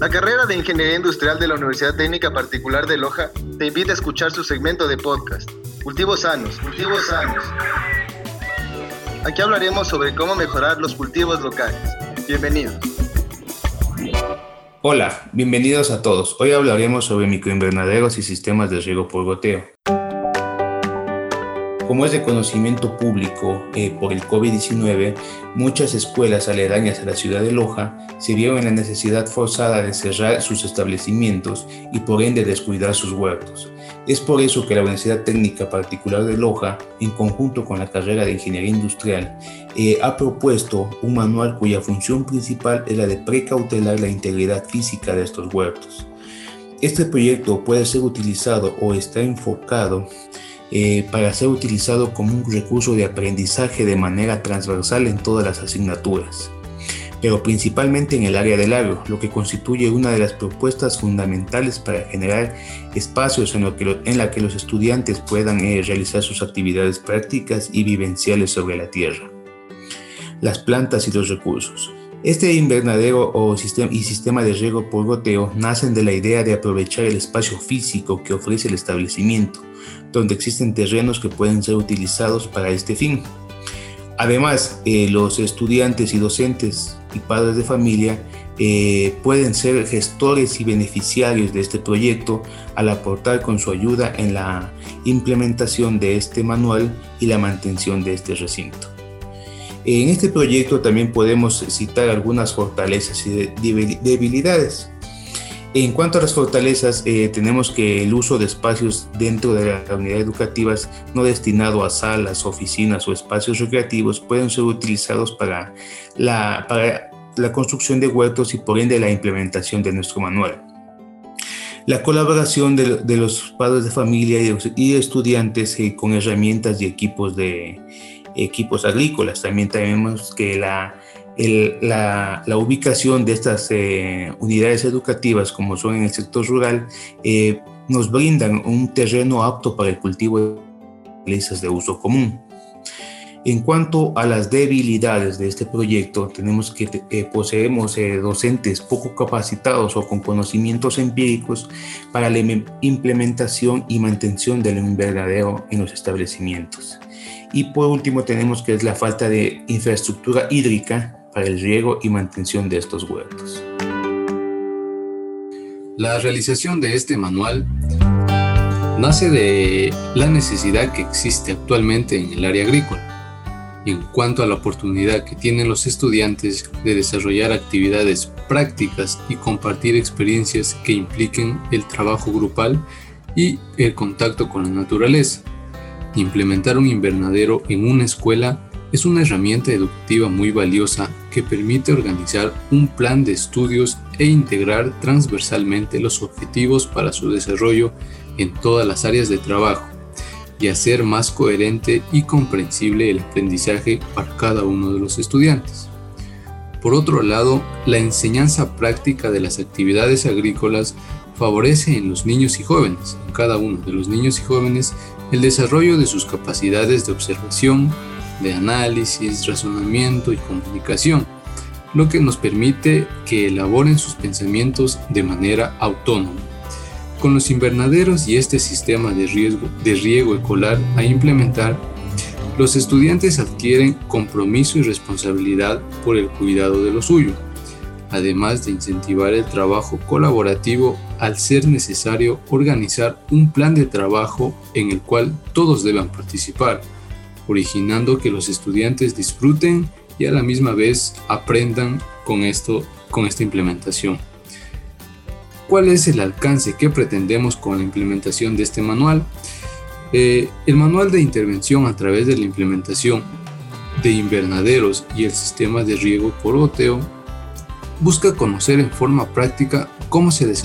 La carrera de Ingeniería Industrial de la Universidad Técnica Particular de Loja te invita a escuchar su segmento de podcast, Cultivos Sanos, Cultivos Sanos. Aquí hablaremos sobre cómo mejorar los cultivos locales. Bienvenidos. Hola, bienvenidos a todos. Hoy hablaremos sobre microinvernaderos y sistemas de riego por goteo. Como es de conocimiento público eh, por el COVID-19, muchas escuelas aledañas a la ciudad de Loja se vieron en la necesidad forzada de cerrar sus establecimientos y por ende descuidar sus huertos. Es por eso que la Universidad Técnica Particular de Loja, en conjunto con la carrera de Ingeniería Industrial, eh, ha propuesto un manual cuya función principal es la de precautelar la integridad física de estos huertos. Este proyecto puede ser utilizado o está enfocado eh, para ser utilizado como un recurso de aprendizaje de manera transversal en todas las asignaturas, pero principalmente en el área del agro, lo que constituye una de las propuestas fundamentales para generar espacios en, lo que, en la que los estudiantes puedan eh, realizar sus actividades prácticas y vivenciales sobre la tierra, las plantas y los recursos. Este invernadero o sistema, y sistema de riego por goteo nacen de la idea de aprovechar el espacio físico que ofrece el establecimiento donde existen terrenos que pueden ser utilizados para este fin. Además, eh, los estudiantes y docentes y padres de familia eh, pueden ser gestores y beneficiarios de este proyecto al aportar con su ayuda en la implementación de este manual y la mantención de este recinto. En este proyecto también podemos citar algunas fortalezas y debilidades. En cuanto a las fortalezas, eh, tenemos que el uso de espacios dentro de las unidades educativas no destinado a salas, oficinas o espacios recreativos pueden ser utilizados para la, para la construcción de huertos y por ende la implementación de nuestro manual. La colaboración de, los padres de familia y, estudiantes eh, con herramientas y equipos, de, equipos agrícolas. También tenemos que la la, ubicación de estas eh, unidades educativas, como son en el sector rural, eh, nos brindan un terreno apto para el cultivo de hortalizas de uso común. En cuanto a las debilidades de este proyecto, tenemos que eh, poseemos docentes poco capacitados o con conocimientos empíricos para la implementación y mantención del invernadero en los establecimientos. Y por último tenemos que es la falta de infraestructura hídrica para el riego y mantención de estos huertos. La realización de este manual nace de la necesidad que existe actualmente en el área agrícola en cuanto a la oportunidad que tienen los estudiantes de desarrollar actividades prácticas y compartir experiencias que impliquen el trabajo grupal y el contacto con la naturaleza. Implementar un invernadero en una escuela es una herramienta educativa muy valiosa que permite organizar un plan de estudios e integrar transversalmente los objetivos para su desarrollo en todas las áreas de trabajo y hacer más coherente y comprensible el aprendizaje para cada uno de los estudiantes. Por otro lado, la enseñanza práctica de las actividades agrícolas favorece en los niños y jóvenes, en cada uno de los niños y jóvenes, el desarrollo de sus capacidades de observación, de análisis, razonamiento y comunicación, lo que nos permite que elaboren sus pensamientos de manera autónoma. Con los invernaderos y este sistema de, riesgo, de riego escolar a implementar, los estudiantes adquieren compromiso y responsabilidad por el cuidado de lo suyo, además de incentivar el trabajo colaborativo al ser necesario organizar un plan de trabajo en el cual todos deban participar originando que los estudiantes disfruten y a la misma vez aprendan con esto, con esta implementación. ¿Cuál es el alcance que pretendemos con la implementación de este manual? Eh, el manual de intervención a través de la implementación de invernaderos y el sistema de riego por goteo busca conocer en forma práctica cómo se desarrolla